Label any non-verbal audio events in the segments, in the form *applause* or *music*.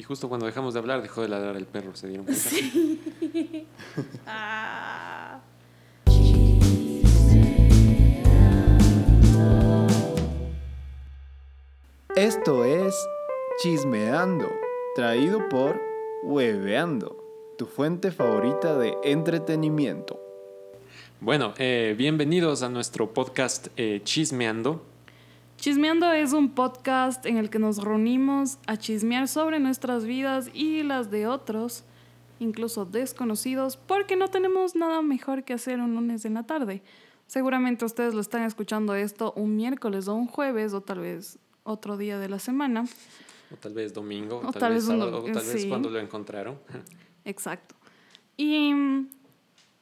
Y justo cuando dejamos de hablar, dejó de ladrar el perro, se dieron cuenta. Sí. *laughs* ah. Esto es Chismeando, traído por Hueveando, tu fuente favorita de entretenimiento. Bueno, eh, bienvenidos a nuestro podcast eh, Chismeando. Chismeando es un podcast en el que nos reunimos a chismear sobre nuestras vidas y las de otros, incluso desconocidos, porque no tenemos nada mejor que hacer un lunes en la tarde. Seguramente ustedes lo están escuchando esto un miércoles o un jueves o tal vez otro día de la semana. O tal vez domingo, O tal, tal vez sábado, do- o tal vez cuando lo encontraron. Exacto. Y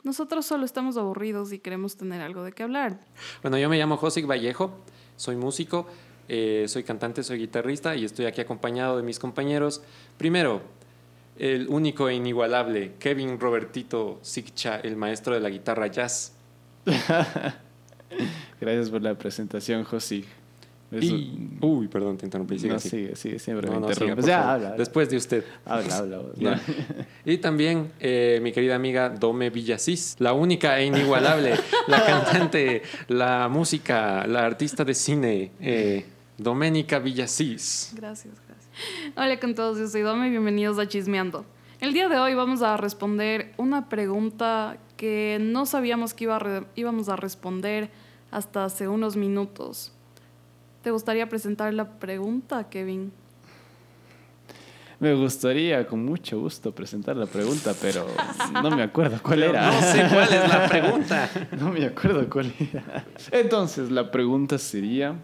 nosotros solo estamos aburridos y queremos tener algo de qué hablar. Bueno, yo me llamo Josic Vallejo, soy músico, eh, soy cantante, soy guitarrista y estoy aquí acompañado de mis compañeros. Primero, el único e inigualable Kevin Robertito Sigcha, el maestro de la guitarra jazz. *laughs* Gracias por la presentación, Josi. Y, uy, perdón, te interrumpí. Sigue no, sigue, sigue, siempre No, me no, Ya, habla, habla. Después de usted. Habla, habla. vos, Ya. *laughs* ¿no? Y también eh, mi querida amiga Dome Villasís, la única e inigualable, la *laughs* cantante, la música, la artista de cine, eh, Doménica Villasís. Gracias, gracias. Hola con todos, yo soy Dome y bienvenidos a Chismeando. El día de hoy vamos a responder una pregunta que no sabíamos que iba a re- íbamos a responder hasta hace unos minutos. ¿Te gustaría presentar la pregunta, Kevin? Me gustaría con mucho gusto presentar la pregunta, pero *laughs* no me acuerdo cuál era. No sé cuál es la pregunta. *laughs* No me acuerdo cuál era. Entonces, la pregunta sería,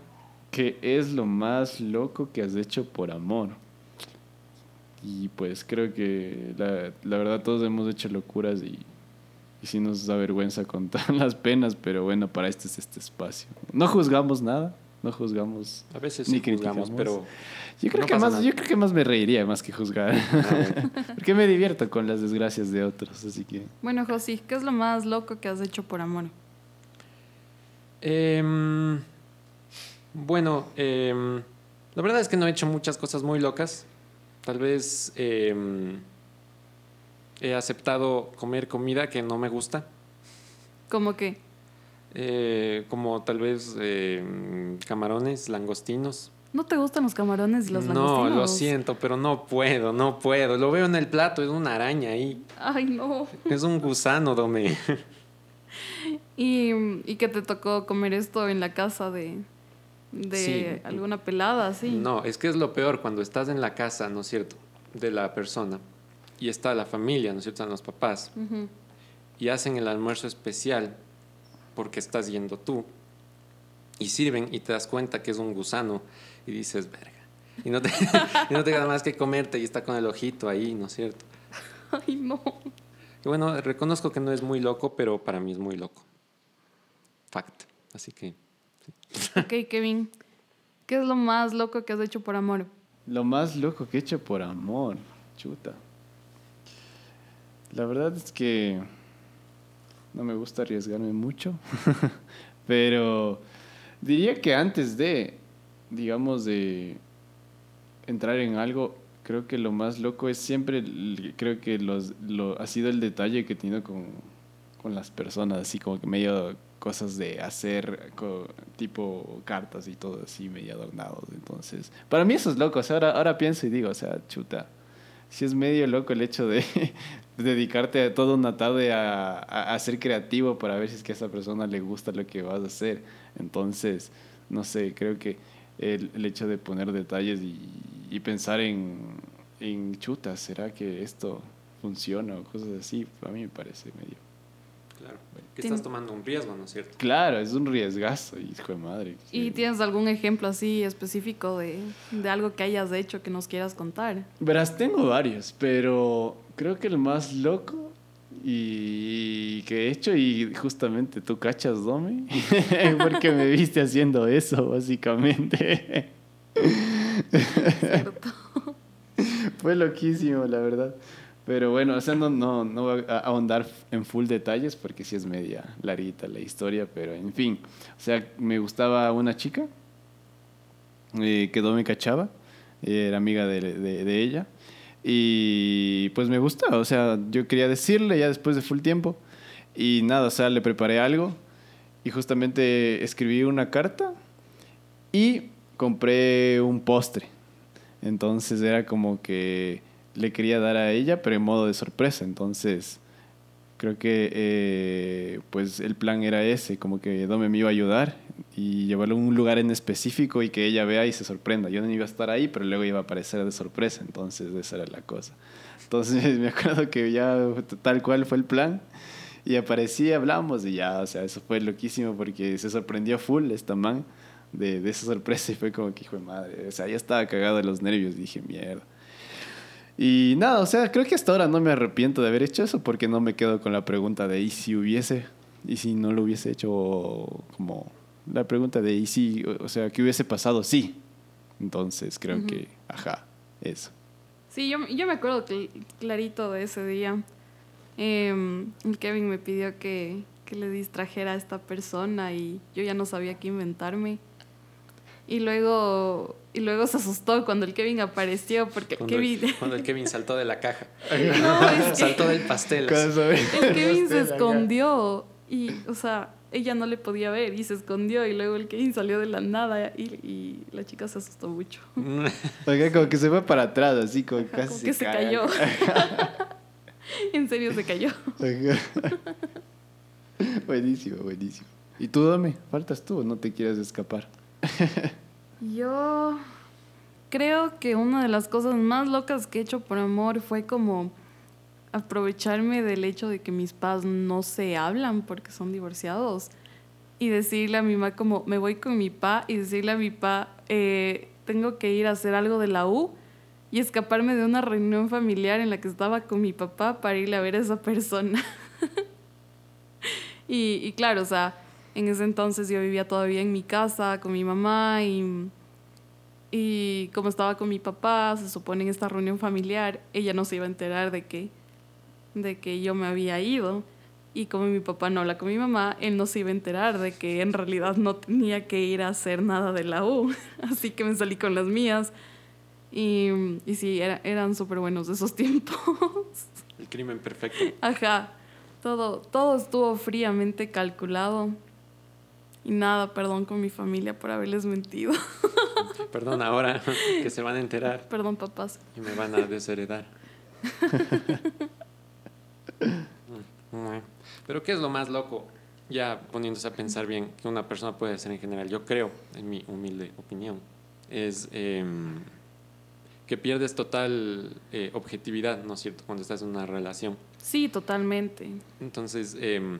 ¿qué es lo más loco que has hecho por amor? Y pues creo que la, la verdad todos hemos hecho locuras y, y sí nos da vergüenza contar *laughs* las penas, pero bueno, para esto es este espacio. No juzgamos nada, no juzgamos. A veces Ni sí juzgamos, criticamos. pero Yo creo, No que más, nada. yo creo que más me reiría más que juzgar. ah. *laughs* Porque me divierto con las desgracias de otros, así que... Bueno, Josi, ¿qué es lo más loco que has hecho por amor? Em, bueno, em, la verdad es que no he hecho muchas cosas muy locas. Tal vez em, he aceptado comer comida que no me gusta. ¿Cómo que? Eh, como tal vez em, camarones, langostinos. ¿No te gustan los camarones y los no, langostinos? lo siento, pero no puedo, no puedo. Lo veo en el plato, es una araña ahí. Ay, no. Es un gusano, Dome. *laughs* ¿Y, y que te tocó comer esto en la casa de, de Sí. alguna pelada, así? No, es que es lo peor cuando estás en la casa, ¿no es cierto? De la persona. Y está la familia, ¿no es cierto? Están los papás. Y hacen el almuerzo especial porque estás yendo tú y sirven y te das cuenta que es un gusano y dices, verga. Y no te, *laughs* y no te queda más que comerte y está con el ojito ahí, ¿no es cierto? *laughs* Ay, no. Y bueno, reconozco que no es muy loco, pero para mí es muy loco. Fact. Así que *laughs* Ok, Kevin. ¿Qué es lo más loco que has hecho por amor? Lo más loco que he hecho por amor, chuta. La verdad es que no me gusta arriesgarme mucho, *laughs* pero diría que antes de, digamos, de entrar en algo, creo que lo más loco es siempre, creo que los, lo, ha sido el detalle que he tenido con, con las personas, así como que medio cosas de hacer, tipo cartas y todo así, medio adornados. Entonces, para mí eso es loco. O sea, ahora, ahora pienso y digo, o sea, chuta, si es medio loco el hecho de dedicarte toda una tarde a, a, ser creativo para ver si es que a esa persona le gusta lo que vas a hacer. Entonces, no sé, creo que el, el hecho de poner detalles y, y pensar en, en chuta, ¿será que esto funciona o cosas así? A mí me parece medio... claro, que Tien- estás tomando un riesgo, ¿no es cierto? Claro, es un riesgazo, hijo de madre. ¿Y tienes algún ejemplo así específico de, de algo que hayas hecho que nos quieras contar? Verás, tengo varios, pero creo que el más loco y que he hecho, y justamente tú cachas, Domi, *laughs* porque me viste haciendo eso, básicamente. *laughs* Fue loquísimo, la verdad. Pero bueno, o sea, no, no, no voy a ahondar en full detalles porque sí es media larguita la historia, pero en fin. O sea, me gustaba una chica eh, que me cachaba, era amiga de, de- de ella, Y pues me gusta, o sea, yo quería decirle ya después de full tiempo. Y nada, o sea, le preparé algo y justamente escribí una carta y compré un postre. Entonces era como que le quería dar a ella, pero en modo de sorpresa. Entonces creo que eh, pues el plan era ese, como que Dome me iba a ayudar y llevarlo a un lugar en específico y que ella vea y se sorprenda. Yo no iba a estar ahí, pero luego iba a aparecer de sorpresa, entonces esa era la cosa. Entonces *laughs* me acuerdo que ya tal cual fue el plan y aparecí, hablamos y ya, o sea, eso fue loquísimo porque se sorprendió full esta man de, de esa sorpresa y fue como que hijo de madre, o sea, ya estaba cagado de los nervios, dije mierda. Y nada, o sea, creo que hasta ahora no me arrepiento de haber hecho eso porque no me quedo con la pregunta de ¿y si hubiese? ¿Y si no lo hubiese hecho? Como la pregunta de ¿y si? O sea, ¿qué hubiese pasado? Sí. Entonces creo que, ajá, eso. Sí, yo, yo me acuerdo clarito de ese día. Eh, Kevin me pidió que, que le distrajera a esta persona y yo ya no sabía qué inventarme. Y luego, y luego se asustó cuando el Kevin apareció porque cuando Kevin... El, *laughs* cuando el Kevin saltó de la caja. No, *laughs* es que saltó del pastel. El Kevin se escondió y, o sea, ella no le podía ver y se escondió y luego el Kevin salió de la nada y, y la chica se asustó mucho. *laughs* Oiga, como que se fue para atrás, así como casi como que se, cayó. en serio se cayó. buenísimo, buenísimo. ¿Y tú, Dame? ¿Faltas tú o no te quieres escapar? *laughs* Yo creo que una de las cosas más locas que he hecho por amor fue como aprovecharme del hecho de que mis padres no se hablan porque son divorciados y decirle a mi mamá como me voy con mi pa y decirle a mi pa eh, tengo que ir a hacer algo de la U y escaparme de una reunión familiar en la que estaba con mi papá para irle a ver a esa persona. *laughs* y, y claro, o sea, en ese entonces yo vivía todavía en mi casa con mi mamá y, y como estaba con mi papá, se supone en esta reunión familiar, ella no se iba a enterar de que, de que yo me había ido. Y como mi papá no habla con mi mamá, él no se iba a enterar de que en realidad no tenía que ir a hacer nada de la U. *laughs* Así que me salí con las mías. Y, y sí, era, eran súper buenos esos *laughs* tiempos. El crimen perfecto. Ajá. Todo, todo estuvo fríamente calculado. Y nada, perdón con mi familia por haberles mentido. Perdón ahora que se van a enterar. Perdón, papás. Y me van a desheredar. Pero ¿qué es lo más loco? Ya poniéndose a pensar bien, que una persona puede hacer en general, yo creo, en mi humilde opinión, es eh, que pierdes total eh, objetividad, ¿no es cierto?, cuando estás en una relación. Sí, totalmente. Entonces, eh,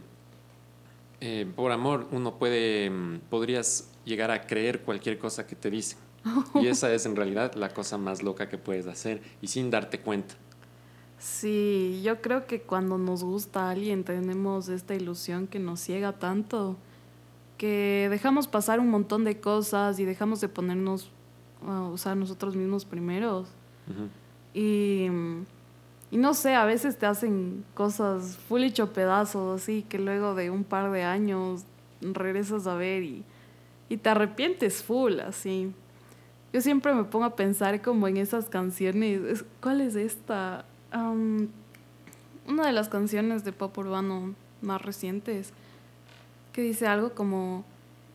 eh, por amor uno puede, podrías llegar a creer cualquier cosa que te dicen. Y *laughs* esa es en realidad la cosa más loca que puedes hacer y sin darte cuenta. Sí, yo creo que cuando nos gusta a alguien tenemos esta ilusión que nos ciega tanto que dejamos pasar un montón de cosas y dejamos de ponernos, o sea, nosotros mismos primeros. Uh -huh. Y y no sé, a veces te hacen cosas full hecho pedazos, así que luego de un par de años regresas a ver y, y te arrepientes full, así. Yo siempre me pongo a pensar como en esas canciones. ¿Cuál es esta? Um, una de las canciones de pop urbano más recientes que dice algo como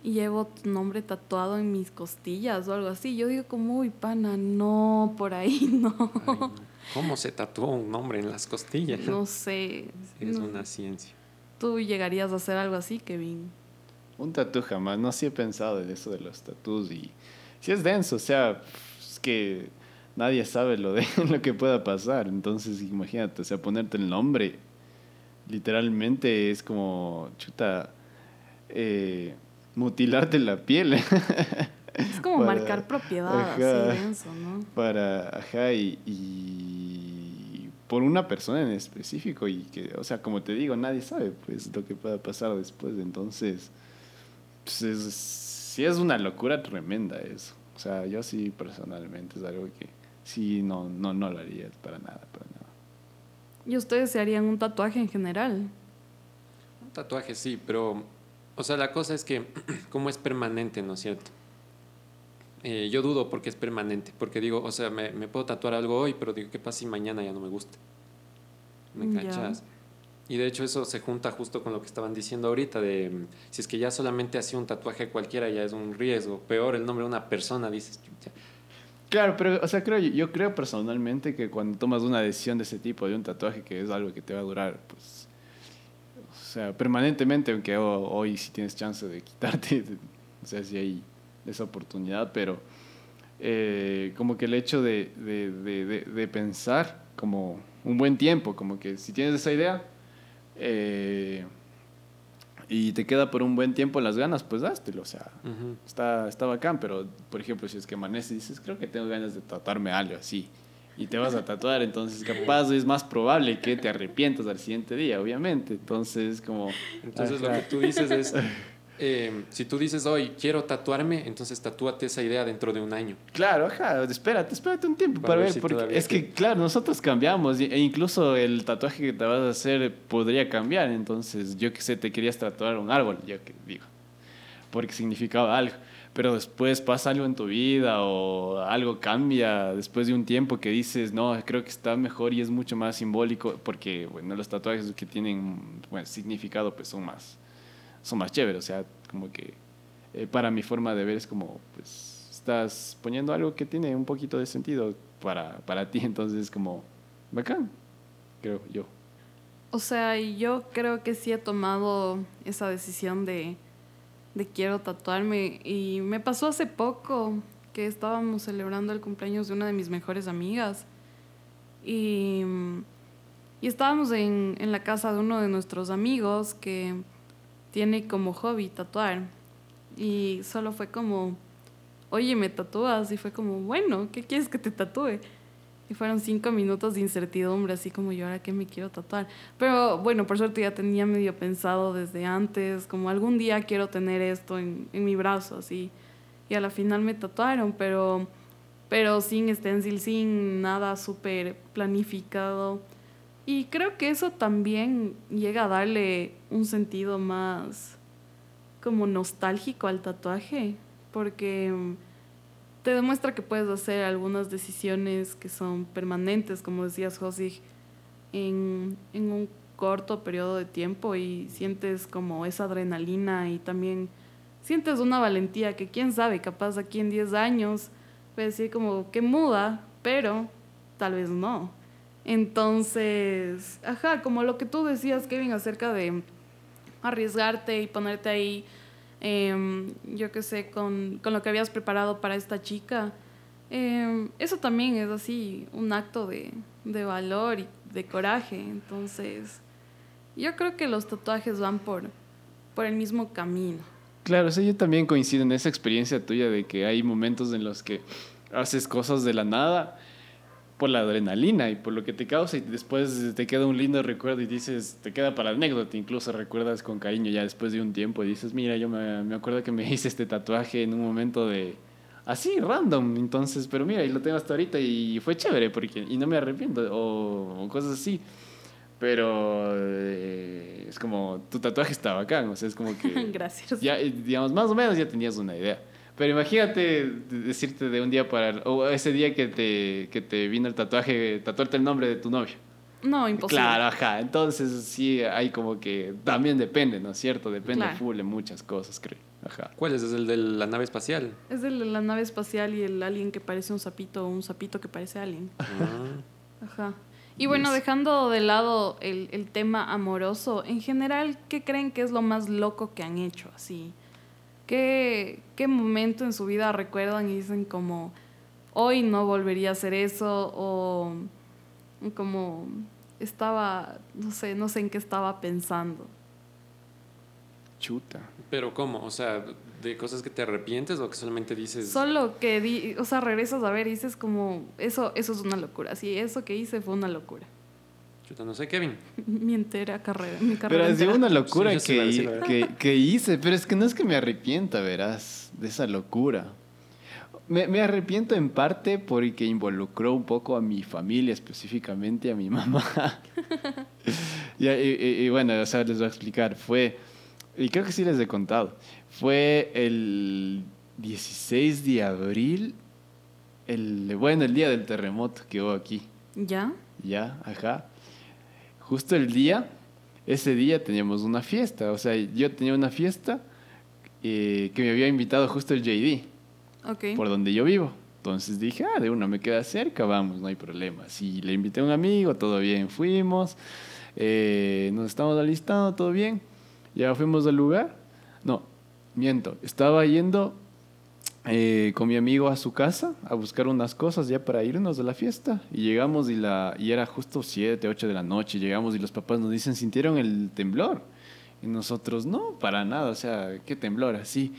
llevo tu nombre tatuado en mis costillas o algo así. Yo digo como, uy, pana, no, por ahí *laughs* no. ¿Cómo se tatuó un nombre en las costillas? No sé. Es no. una ciencia. ¿Tú llegarías a hacer algo así, Kevin? Un tatu jamás. No sí he pensado en eso de los tatus y sí es denso. O sea, es que nadie sabe lo de *laughs* lo que pueda pasar. Entonces, imagínate, o sea, ponerte el nombre literalmente es como chuta eh, mutilarte la piel. *laughs* Es como para, marcar propiedad, ajá, así denso, ¿no? Para, ajá, y, y, por una persona en específico, y que, o sea, como te digo, nadie sabe, pues, lo que pueda pasar después, entonces, pues, es, sí es una locura tremenda eso. O sea, yo sí, personalmente, es algo que sí, no, no, no lo haría para nada, para nada. ¿Y ustedes se harían un tatuaje en general? Un tatuaje sí, pero, o sea, la cosa es que, *clears throat* como es permanente, ¿no es cierto? Eh, yo dudo porque es permanente, porque digo, o sea, me, me puedo tatuar algo hoy, pero digo, ¿qué pasa si mañana ya no me gusta? ¿Me cachas? Y de hecho eso se junta justo con lo que estaban diciendo ahorita, de mm, si es que ya solamente hacía un tatuaje cualquiera ya es un riesgo, peor el nombre de una persona, dices. Claro, pero, o sea, creo, yo creo personalmente que cuando tomas una decisión de ese tipo, de un tatuaje que es algo que te va a durar, pues, o sea, permanentemente, aunque ho- hoy sí tienes chance de quitarte, *laughs* o sea, si hay esa oportunidad, pero eh, como que el hecho de, de, de, de- de pensar como un buen tiempo, como que si tienes esa idea eh, y te queda por un buen tiempo las ganas, pues dástelo, o sea, Ujú. Está, está bacán, pero por ejemplo, si es que amaneces y dices, creo que tengo ganas de tatuarme algo así, y te vas a tatuar, entonces capaz es más probable que te arrepientas al siguiente día, obviamente. Entonces, como. Entonces lo Ajá. que tú dices es, eh, si tú dices hoy quiero tatuarme, entonces tatúate esa idea dentro de un año. Claro, ajá, espérate, espérate un tiempo Para para, ver ver, si porque es que, te- claro, nosotros cambiamos, e incluso el tatuaje que te vas a hacer podría cambiar, entonces, yo que sé, te querías tatuar un árbol, yo que digo, porque significaba algo, pero después pasa algo en tu vida o algo cambia después de un tiempo que dices, no, creo que está mejor y es mucho más simbólico, porque, bueno, los tatuajes que tienen, bueno, significado, pues son más, son más chéveres, o sea, como que eh, para mi forma de ver es como, pues, estás poniendo algo que tiene un poquito de sentido para, para ti, *laughs* entonces es como, bacán, creo yo. O sea, yo creo que sí he tomado esa decisión de, de quiero tatuarme. Y me pasó hace poco que estábamos celebrando el cumpleaños de una de mis mejores amigas. Y, y estábamos en, en la casa de uno de nuestros amigos que tiene como hobby tatuar. Y solo fue como, oye, ¿me tatúas? Y fue como, bueno, ¿qué quieres que te tatúe? Y fueron cinco minutos de incertidumbre, así como yo ahora que me quiero tatuar. Pero bueno, por suerte ya tenía medio pensado desde antes, como algún día quiero tener esto en, en mi brazo, así. Y a la final me tatuaron, pero, pero sin stencil, sin nada súper planificado. Y creo que eso también llega a darle un sentido más como nostálgico al tatuaje, porque mm, te demuestra que puedes hacer algunas decisiones que son permanentes, como decías, Josig, en, en un corto periodo de tiempo y sientes como esa adrenalina y también sientes una valentía que quién sabe, capaz aquí en 10 años puede decir como que muda, pero tal vez no. Entonces, ajá, como lo que tú decías, Kevin, acerca de arriesgarte y ponerte ahí, em, yo qué sé, con, con lo que habías preparado para esta chica. em, eso también es así, un acto de, de valor y de coraje. Entonces, yo creo que los tatuajes van por, por el mismo camino. Claro, sí, yo también coincido en esa experiencia tuya de que hay momentos en los que haces cosas de la nada por la adrenalina y por lo que te causa y después te queda un lindo recuerdo y dices, te queda para la anécdota, incluso recuerdas con cariño ya después de un tiempo y dices, mira, yo me, me acuerdo que me *laughs* hice este tatuaje en un momento de así, random, entonces, pero mira, y lo tengo hasta ahorita y fue chévere porque, y no me arrepiento o, o cosas así. Pero eh, es como, tu tatuaje está bacán, o sea, es como que *laughs* Gracias. ya, eh, digamos, más o menos ya tenías una idea. Pero imagínate de- decirte de un día para... O ese día que te, que te vino el tatuaje, tatuarte el nombre de tu novio. No, imposible. Claro, ajá. Entonces sí hay como que... También depende, ¿no es cierto? Depende Claro. full de muchas cosas, creo. Ajá. ¿Cuál es? ¿Es el de la nave espacial? Es de la nave espacial y el alien que parece un sapito o un sapito que parece alien. Ah. Ajá. Y bueno, Yes. dejando de lado el, el tema amoroso, en general, ¿qué creen que es lo más loco que han hecho? Así, ¿qué, qué momento en su vida recuerdan y dicen como, hoy no volvería a hacer eso? O como, estaba, no sé, no sé en qué estaba pensando. Chuta. Pero ¿cómo? O sea, ¿de cosas que te arrepientes o que solamente dices... Solo que, di, o sea, regresas a ver y dices como, eso, eso es una locura. Sí, eso que hice fue una locura. Chuta, no sé, Kevin. *laughs* Mi entera carrera, mi Pero carrera es de entera. una locura Sí, sí que, que, que hice. Pero es que no es que me arrepienta, verás, de esa locura. Me, me arrepiento en parte porque involucró un poco a mi familia, específicamente a mi *laughs* mamá. y, y- y- y bueno, o sea, les voy a explicar. Fue, y creo que sí les he contado, fue el 16 de abril, el, bueno, el día del terremoto que hubo aquí. ¿Ya? Ya, ajá. Justo el día, ese día teníamos una fiesta. O sea, yo tenía una fiesta eh, que me había invitado justo el JD, por donde yo vivo. Entonces dije, ah, de una me queda cerca, vamos, no hay problema. Si le invité a un amigo, todo bien, fuimos. eh, nos estamos alistando, todo bien. Ya fuimos al lugar. No, miento. Estaba yendo eh, con mi amigo a su casa a buscar unas cosas ya para irnos de la fiesta. Y llegamos y, la, y era justo 7, 8 de la noche. Llegamos y los papás nos dicen, ¿sintieron el temblor? Y nosotros, no, para nada. O sea, ¿qué temblor? Así.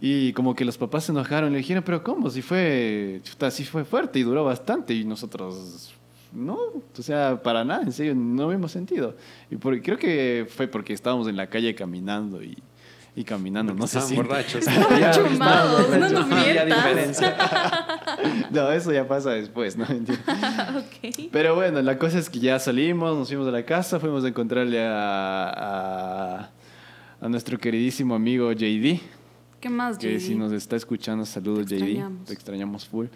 Y como que los papás se enojaron. Le dijeron, ¿pero cómo? Si fue, sí fue fuerte y duró bastante. Y nosotros, no, o sea, para nada, en serio, no vimos sentido. Y por- creo que fue porque estábamos en la calle caminando y, y caminando, no sé si... borrachos. *laughs* Estaban chumados, no nos mientas. diferencia. *laughs* No, eso ya pasa después, ¿no? Mentira. *laughs* ok. Pero bueno, la cosa es que ya salimos, nos fuimos de la casa, fuimos a encontrarle a, a, a nuestro queridísimo amigo JD, ¿Qué más, que JD? si nos está escuchando, saludos Te JD, extrañamos. te extrañamos full.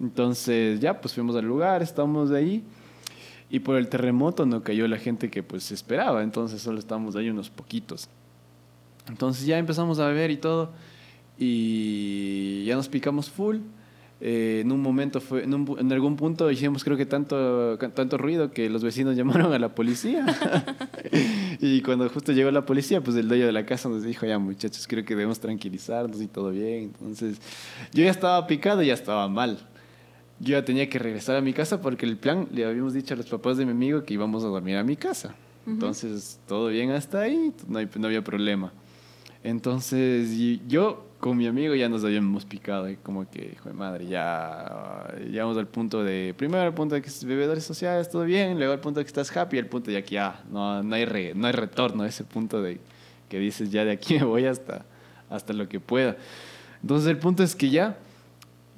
Entonces ya, pues fuimos al lugar, estábamos ahí y por el terremoto no cayó la gente que pues esperaba, entonces solo estábamos ahí unos poquitos. Entonces ya empezamos a beber y todo y ya nos picamos full. Eh, en un momento fue, en, un en algún punto hicimos creo que tanto, tanto ruido que los vecinos *laughs* llamaron a la policía. *laughs* y cuando justo llegó la policía, pues el dueño de la casa nos dijo, ya muchachos, creo que debemos tranquilizarnos y todo bien. Entonces yo ya estaba picado y ya estaba mal. Yo ya tenía que regresar a mi casa porque el plan, le habíamos dicho a los papás de mi amigo que íbamos a dormir a mi casa. Entonces, todo bien hasta ahí, no, hay- no había problema. Entonces, yo con mi amigo ya nos habíamos picado y como que, hijo de madre, ya llegamos al punto de, primero al punto de que es bebedores sociales, todo bien, luego al punto de que estás happy, al punto de que ya, no, no, hay, re- no hay retorno, ese punto de que dices, ya de aquí *laughs* me voy hasta, hasta lo que pueda. Entonces, el punto es que ya,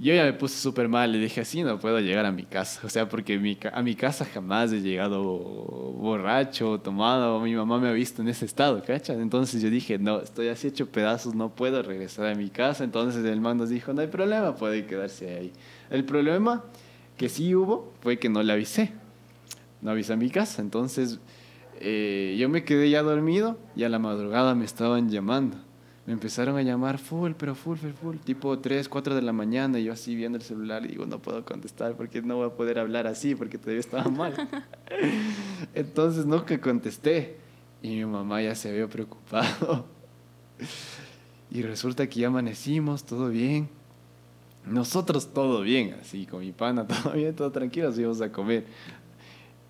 yo ya me puse súper mal, le dije, así no puedo llegar a mi casa. O sea, porque mi a mi casa jamás he llegado borracho, tomado, mi mamá me ha visto en ese estado, ¿cachas? Entonces yo dije, no, estoy así hecho pedazos, no puedo regresar a mi casa. Entonces el man nos dijo, no hay problema, puede quedarse ahí. El problema que sí hubo fue que no le avisé. No avisé a mi casa. Entonces eh, yo me quedé ya dormido y a la madrugada me estaban llamando. Me empezaron a llamar full, pero full, full, full, tipo 3, 4 de la mañana, y yo así viendo el celular y digo, no puedo contestar porque no voy a poder hablar así porque todavía estaba mal. *laughs* Entonces nunca contesté y mi mamá ya se había preocupado. *laughs* Y resulta que ya amanecimos, todo bien. Nosotros todo bien, así con mi pana, *laughs* todo bien, todo tranquilo, íbamos a comer.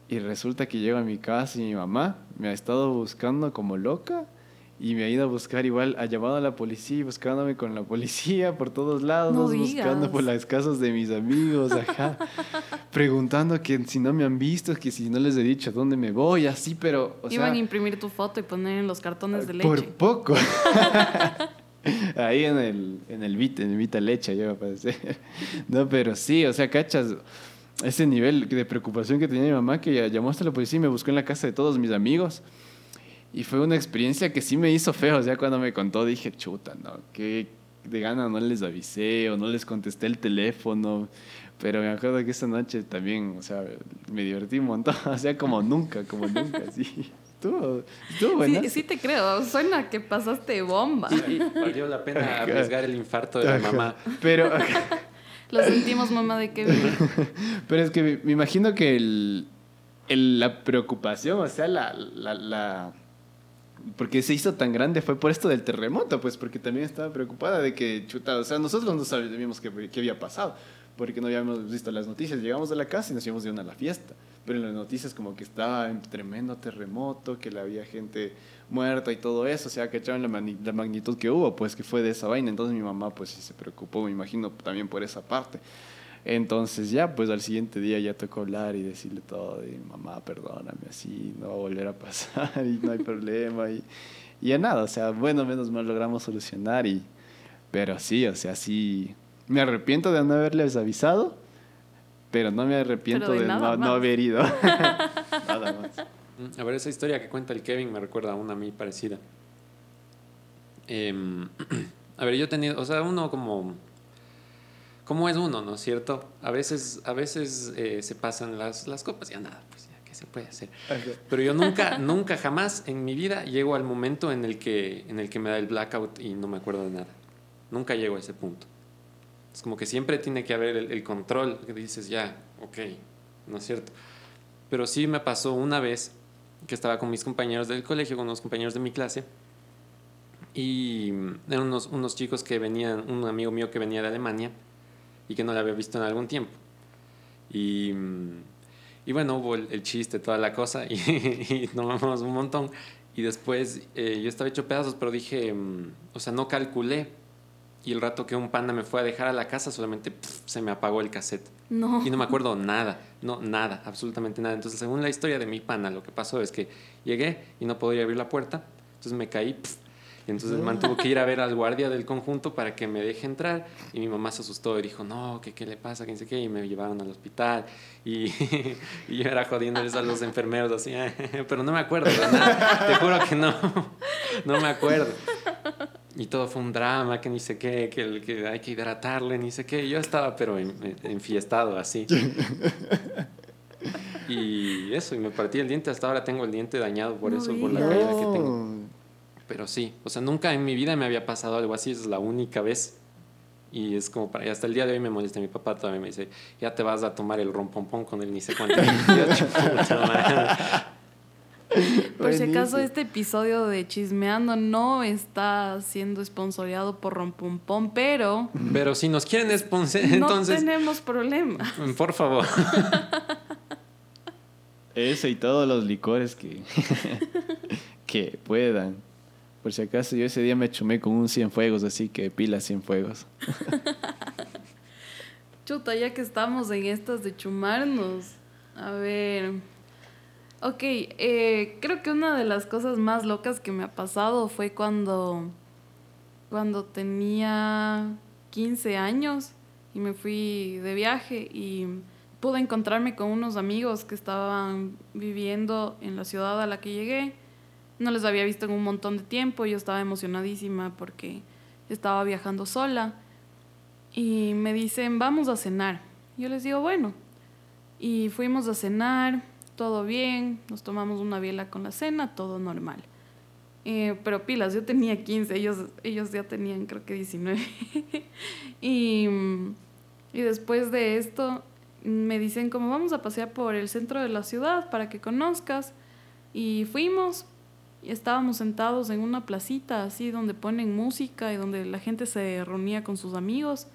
Y resulta que llego a mi casa y mi mamá me ha estado buscando como loca y me ha ido a buscar igual, ha llamado a la policía buscándome con la policía por todos lados, No buscando por las casas de mis amigos, ajá, *laughs* preguntando que si no me han visto, que si no les he dicho dónde me voy, así, pero, o Iban sea, a imprimir tu foto y poner en los cartones de leche. por poco. *laughs* *laughs* Ahí en el, en el Vita, en el Vita Leche, ya va a aparecer. No, pero sí, o sea, cachas, ese nivel de preocupación que tenía mi mamá, que llamó hasta la policía y me buscó en la casa de todos mis amigos. Y fue una experiencia que sí me hizo feo. O sea, cuando me contó dije, chuta, no, que de gana no les avisé o no les contesté el teléfono. Pero me acuerdo que esa noche también, o sea, me divertí un montón. *laughs* O sea, como nunca, como nunca, sí. Estuvo, estuvo buena. Sí, sí te creo, suena que pasaste bomba. Y valió la pena arriesgar el infarto de la mamá. Pero, *laughs* Lo sentimos, mamá de Kevin. *laughs* pero es que me, me imagino que el, el- la preocupación, o sea, la, la, la- Porque se hizo tan grande fue por esto del terremoto, pues porque también estaba preocupada de que, chuta, o sea, nosotros no sabíamos qué, qué había pasado, porque no habíamos visto las noticias. Llegamos a la casa y nos íbamos de una a la fiesta, pero en las noticias como que estaba en tremendo terremoto, que había gente muerta y todo eso, o sea, que echaron la, la magnitud que hubo, pues que fue de esa vaina. Entonces mi mamá pues sí se preocupó, me imagino, también por esa parte. Entonces ya, pues al siguiente día ya tocó hablar y decirle todo, de mamá, perdóname, así no va a volver a pasar *laughs* y no hay problema. Y, y ya nada, o sea, bueno, menos mal logramos solucionar y... Pero sí, o sea, sí, me arrepiento de no haberles avisado, pero no me arrepiento Pero de de, no, no haber ido. *laughs* nada más. Mm, A ver, esa historia que cuenta el Kevin me recuerda a una a mí parecida. Em, *clears throat* A ver, yo he tenido, o sea, uno como... ¿Cómo es uno, no es cierto? A veces, a veces eh, se pasan las, las copas y ya nada, pues ya, ¿qué se puede hacer? Pero yo nunca, *laughs* nunca, jamás en mi vida llego al momento en el, que, en el que me da el blackout y no me acuerdo de nada. Nunca llego a ese punto. Es como que siempre tiene que haber el, el control, que dices, ya, ok, ¿no es cierto? Pero sí me pasó una vez que estaba con mis compañeros del colegio, con unos compañeros de mi clase, y eran unos, unos chicos que venían, un amigo mío que venía de Alemania y que no le había visto en algún tiempo. Y, y bueno, hubo el, el, chiste, toda la cosa, *laughs* y, y tomamos un montón. Y después eh, yo estaba hecho pedazos, pero dije, mm, o sea, no calculé. Y el rato que un panda me fue a dejar a la casa, solamente pff, se me apagó el cassette. No. Y no me acuerdo nada, no, nada, absolutamente nada. Entonces, según la historia de mi pana, lo que pasó es que llegué y no podía abrir la puerta, entonces me caí, pff, y entonces el man tuvo que ir a ver al guardia del conjunto para que me deje entrar. Y mi mamá se asustó y dijo, no, ¿qué, qué le pasa? ¿Quién sé qué? Y me llevaron al hospital. Y, *laughs* y yo era jodiéndoles a los enfermeros así, *laughs* pero no me acuerdo de nada. Te juro que no, *laughs* no me acuerdo. Y todo fue un drama, que ni sé qué, que, que hay que hidratarle, ni sé qué. Yo estaba pero en, enfiestado así. Y eso, y me partí el diente. Hasta ahora tengo el diente dañado por No eso, por la caída que tengo. Pero sí, o sea, nunca en mi vida me había pasado algo así, es la única vez. Y es como para. Y hasta el día de hoy me molesta. Mi papá todavía me dice: Ya te vas a tomar el rompompón con el ni sé cuánto. *laughs* Por si acaso este episodio de Chismeando no está siendo esponsoreado por Rompumpón, pero Pero si nos quieren sponsor, no entonces, tenemos problema. por favor. *laughs* Ese y todos los licores que, *laughs* que puedan. Por si acaso, yo ese día me chumé con un Cienfuegos, así que pila Cienfuegos. *laughs* Chuta, ya que estamos en estas de chumarnos. A ver. Ok, eh, creo que una de las cosas más locas que me ha pasado fue cuando. Cuando tenía 15 años y me fui de viaje y pude encontrarme con unos amigos que estaban viviendo en la ciudad a la que llegué. No les había visto en un montón de tiempo, yo estaba emocionadísima porque estaba viajando sola y me dicen, vamos a cenar. Yo les digo, bueno. Y fuimos a cenar, todo bien, nos tomamos una biela con la cena, todo normal. Eh, pero pilas, yo tenía 15, ellos, ellos ya tenían creo que 19. *laughs* y, y después de esto me dicen como vamos a pasear por el centro de la ciudad para que conozcas. Y fuimos y estábamos sentados en una placita así donde ponen música y donde la gente se reunía con sus amigos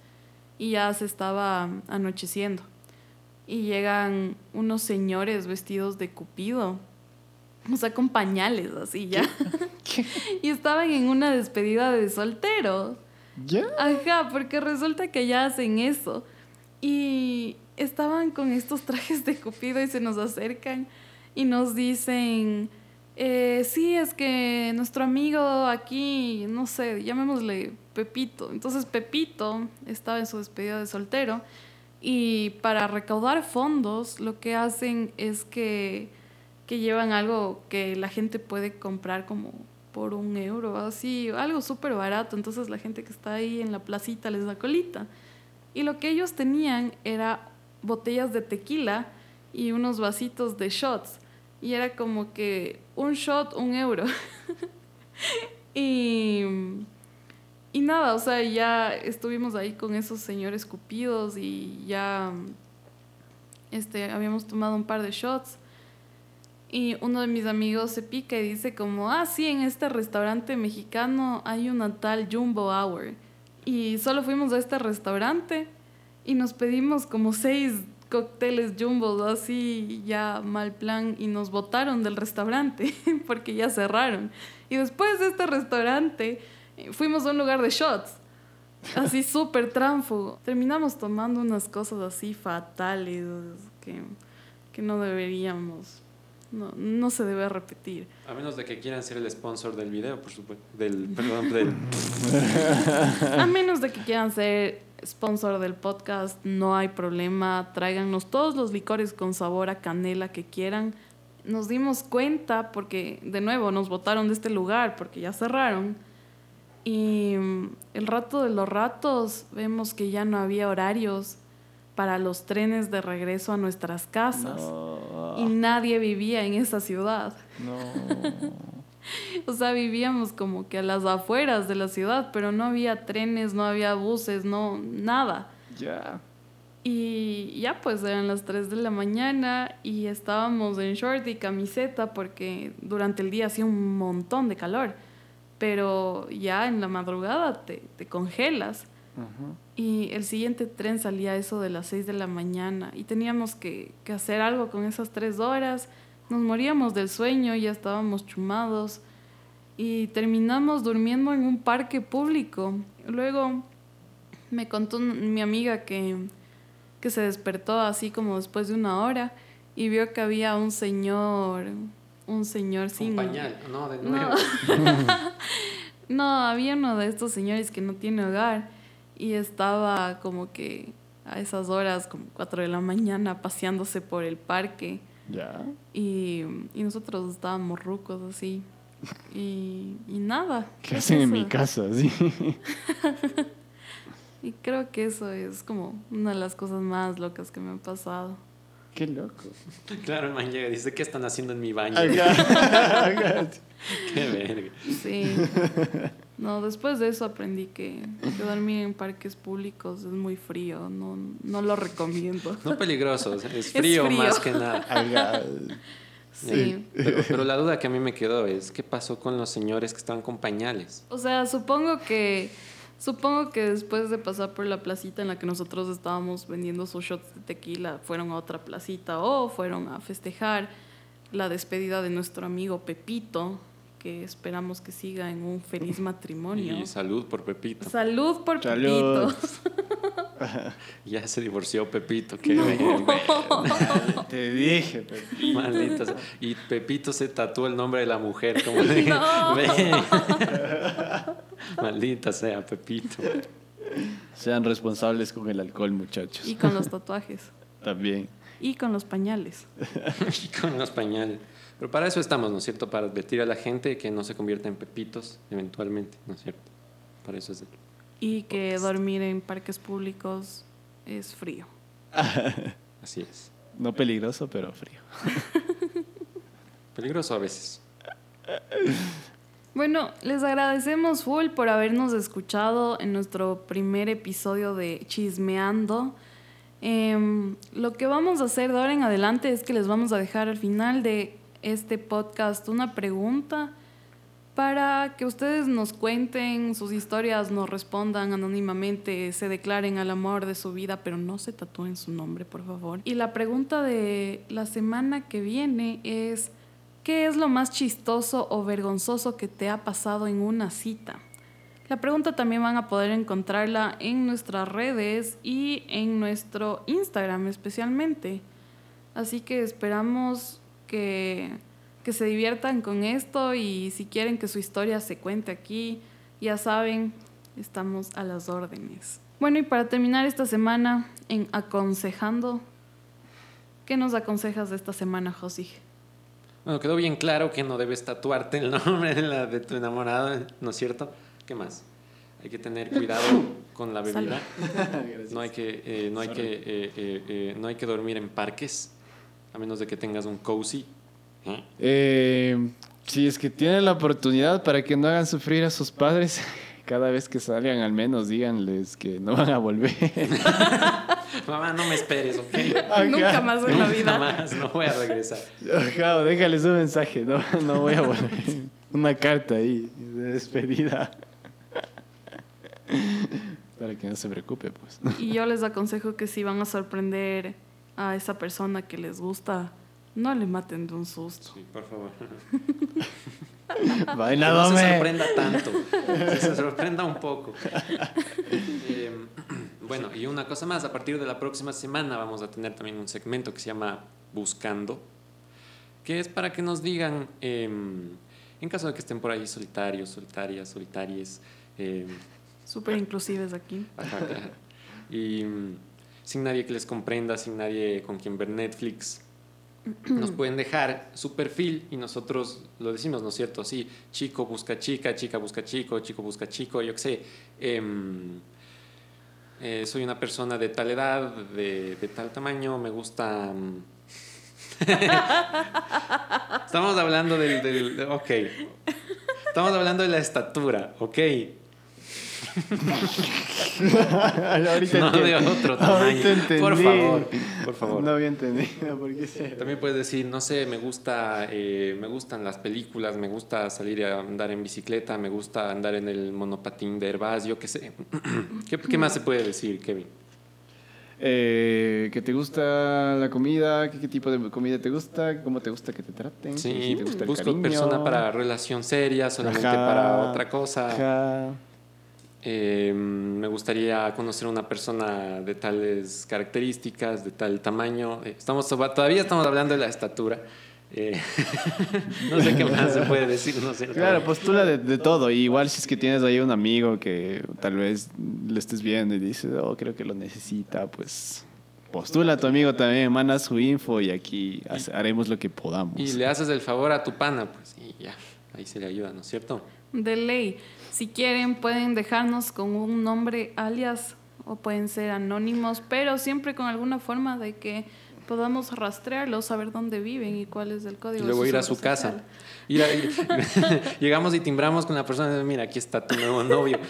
y ya se estaba anocheciendo. Y llegan unos señores vestidos de cupido, o sea, con pañales así ya. *laughs* y estaban en una despedida de soltero. ¿Ya? Ajá, porque resulta que ya hacen eso. Y estaban con estos trajes de cupido y se nos acercan y nos dicen, eh, sí, es que nuestro amigo aquí, no sé, llamémosle Pepito. Entonces Pepito estaba en su despedida de soltero y para recaudar fondos lo que hacen es que, que llevan algo que la gente puede comprar como por un euro, así, algo súper barato. Entonces la gente que está ahí en la placita les da colita. Y lo que ellos tenían era botellas de tequila y unos vasitos de shots. Y era como que un shot, un euro. *laughs* y, y nada, o sea, ya estuvimos ahí con esos señores cupidos y ya este, habíamos tomado un par de shots. Y uno de mis amigos se pica y dice como, ah, sí, en este restaurante mexicano hay una tal Jumbo Hour. Y solo fuimos a este restaurante y nos pedimos como seis cócteles Jumbo, así ya mal plan, y nos botaron del restaurante *laughs* porque ya cerraron. Y después de este restaurante eh, fuimos a un lugar de shots, así *laughs* súper tránfugo. Terminamos tomando unas cosas así fatales que, que no deberíamos, no, no se debe repetir. A menos de que quieran ser el sponsor del video, por supuesto. Del, perdón, del... *laughs* A menos de que quieran ser sponsor del podcast, no hay problema. Tráiganos todos los licores con sabor a canela que quieran. Nos dimos cuenta porque, de nuevo, nos botaron de este lugar porque ya cerraron. Y mm, el rato de los ratos vemos que ya no había horarios para los trenes de regreso a nuestras casas. No. Y nadie vivía en esa ciudad. No. *laughs* O sea, vivíamos como que a las afueras de la ciudad, pero no había trenes, no había buses, no, nada. ya. Y ya pues eran las 3 de la mañana y estábamos en short y camiseta porque durante el día hacía un montón de calor, pero ya en la madrugada te, te congelas. Ajá. Y el siguiente tren salía eso de las 6 de la mañana y teníamos que, que hacer algo con esas tres horas. Nos moríamos del sueño, ya estábamos chumados y terminamos durmiendo en un parque público. Luego me contó un- mi amiga que, que se despertó así como después de una hora y vio que había un señor, un señor Sin sin... pañal. No, de No. nuevo. *laughs* No, había uno de estos señores que no tiene hogar y estaba como que a esas horas, como 4 de la mañana, paseándose por el parque Ya. y, y nosotros estábamos rucos así. Y, y nada. *laughs* ¿Qué hacen en mi casa? Sí. *laughs* Y creo que eso es como una de las cosas más locas que me han pasado. Qué loco. *laughs* Claro, el man llega y dice, ¿qué están haciendo en mi baño? Qué verga. Sí. No, después de eso aprendí que, que dormir en parques públicos es muy frío. No, no lo recomiendo. No peligroso, o sea, es *laughs* frío, frío. más que nada. *laughs* Sí. Pero, pero la duda que a mí me quedó es, ¿qué pasó con los señores que estaban con pañales? O sea, supongo que supongo que después de pasar por la placita en la que nosotros estábamos vendiendo sus shots de tequila, fueron a otra placita o fueron a festejar la despedida de nuestro amigo Pepito, que esperamos que siga en un feliz matrimonio. Y salud por Pepito. Salud por Salud. Pepito. *laughs* Ya se divorció Pepito, qué verga. *laughs* Te dije. Maldita sea. Y Pepito se tatuó el nombre de la mujer, como le dije. No. *laughs* Maldita sea, Pepito. Sean responsables con el alcohol, muchachos. Y con los tatuajes. También. Y con los pañales. Y con los pañales. Pero para eso estamos, ¿no es cierto? Para advertir a la gente que no se convierta en pepitos eventualmente, ¿no es cierto? Para eso es el... Y que dormir en parques públicos es frío. *laughs* Así es. No peligroso, pero frío. *laughs* Peligroso a veces. Bueno, les agradecemos full por habernos escuchado en nuestro primer episodio de Chismeando. Em, lo que vamos a hacer de ahora en adelante es que les vamos a dejar al final de este podcast una pregunta para que ustedes nos cuenten sus historias, nos respondan anónimamente, se declaren al amor de su vida, pero no se tatúen su nombre, por favor. Y la pregunta de la semana que viene es, ¿qué es lo más chistoso o vergonzoso que te ha pasado en una cita? La pregunta también van a poder encontrarla en nuestras redes y en nuestro Instagram especialmente. Así que esperamos que, que se diviertan con esto y si quieren que su historia se cuente aquí, ya saben, estamos a las órdenes. Bueno, y para terminar esta semana en Aconsejando, ¿qué nos aconsejas de esta semana, Josi? Bueno, quedó bien claro que no debes tatuarte el *laughs* nombre de, la, de tu enamorada, ¿no es cierto? ¿Qué más? Hay que tener cuidado con la bebida. *laughs* No hay que, eh, no hay que, eh, eh, eh, no hay que dormir en parques, a menos de que tengas un cozy. ¿eh? Eh, si es que tienen la oportunidad para que no hagan sufrir a sus padres, *laughs* cada vez que salgan al menos díganles que no van a volver. *laughs* Mamá, no me esperes, ¿ok? Nunca más en la Nunca vida. más, no voy a regresar. Ajá, déjales un mensaje, no, no voy a volver. Una carta ahí de despedida. *laughs* Para que no se preocupe, pues. Y yo les aconsejo que si van a sorprender a esa persona que les gusta, no le maten de un susto. Sí, por favor. *laughs* Vaina, Que no se sorprenda tanto, *laughs* que se sorprenda un poco. Eh, *clears throat* bueno, y una cosa más, a partir de la próxima semana vamos a tener también un segmento que se llama Buscando, que es para que nos digan, eh, en caso de que estén por ahí solitarios, solitarias, solitarias, eh, Súper inclusives aquí. Ajá, claro. Y sin nadie que les comprenda, sin nadie con quien ver Netflix *clears throat* nos pueden dejar su perfil y nosotros lo decimos, ¿no es cierto? Sí, chico busca chica, chica busca chico, chico busca chico, yo qué sé. Em, eh, soy una persona de tal edad, de, de tal tamaño, me gusta... mm, *laughs* Estamos hablando del, del- Ok. Estamos hablando de la estatura, ok. *laughs* Ahorita No de otro tamaño. Por favor, por favor. No había entendido. ¿por qué se- También puedes decir, no sé, me gusta, eh, me gustan las películas, me gusta salir a andar en bicicleta, me gusta andar en el monopatín de Herbaz, yo qué sé. *clears throat* ¿Qué, qué más se puede decir, Kevin? Eh, ¿Que te gusta la comida? ¿Qué, qué tipo de comida te gusta? ¿Cómo te gusta que te traten? Sí, Si te gusta el busco persona para relación seria, solamente Ajá, para otra cosa. ajá. Eh, me gustaría conocer una persona de tales características, de tal tamaño. Eh, Estamos, todavía estamos hablando de la estatura. Eh, *laughs* no sé qué más se puede decir. No sé. Claro, postula de, de todo. Y igual si es que tienes ahí un amigo que tal vez le estés viendo y dices, oh, creo que lo necesita, pues postula a tu amigo también, manda su info y aquí hace- haremos lo que podamos. Y le haces el favor a tu pana, pues, y ya, ahí se le ayuda, ¿no es cierto? De ley. Si quieren, pueden dejarnos con un nombre alias o pueden ser anónimos, pero siempre con alguna forma de que podamos rastrearlos, saber dónde viven y cuál es el Y código. de luego ir a su casa. social. Ir a- y- *laughs* llegamos y timbramos con la persona y mira, aquí está tu nuevo novio. *laughs*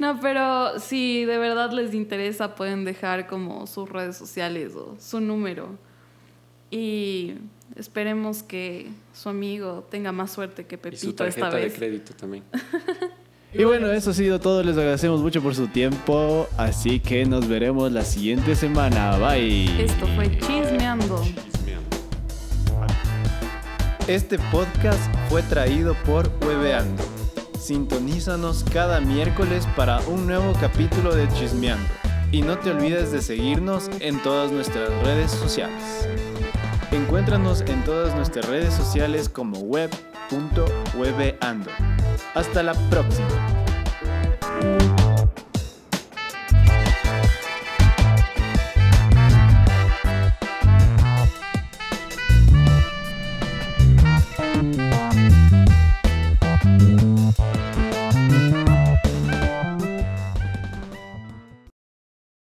No, pero si de verdad les interesa, pueden dejar como sus redes sociales o su número. Y esperemos que su amigo tenga más suerte que Y su Pepito esta tarjeta de vez. crédito también. *laughs* Y bueno, eso ha sido todo. Les agradecemos mucho por su tiempo. Así que nos veremos la siguiente semana. Bye. Esto fue Chismeando. Este podcast fue traído por Hueveando. Sintonízanos cada miércoles para un nuevo capítulo de Chismeando. Y no te olvides de seguirnos en todas nuestras redes sociales. Encuéntranos en todas nuestras redes sociales como web.hueveando. Hasta la próxima.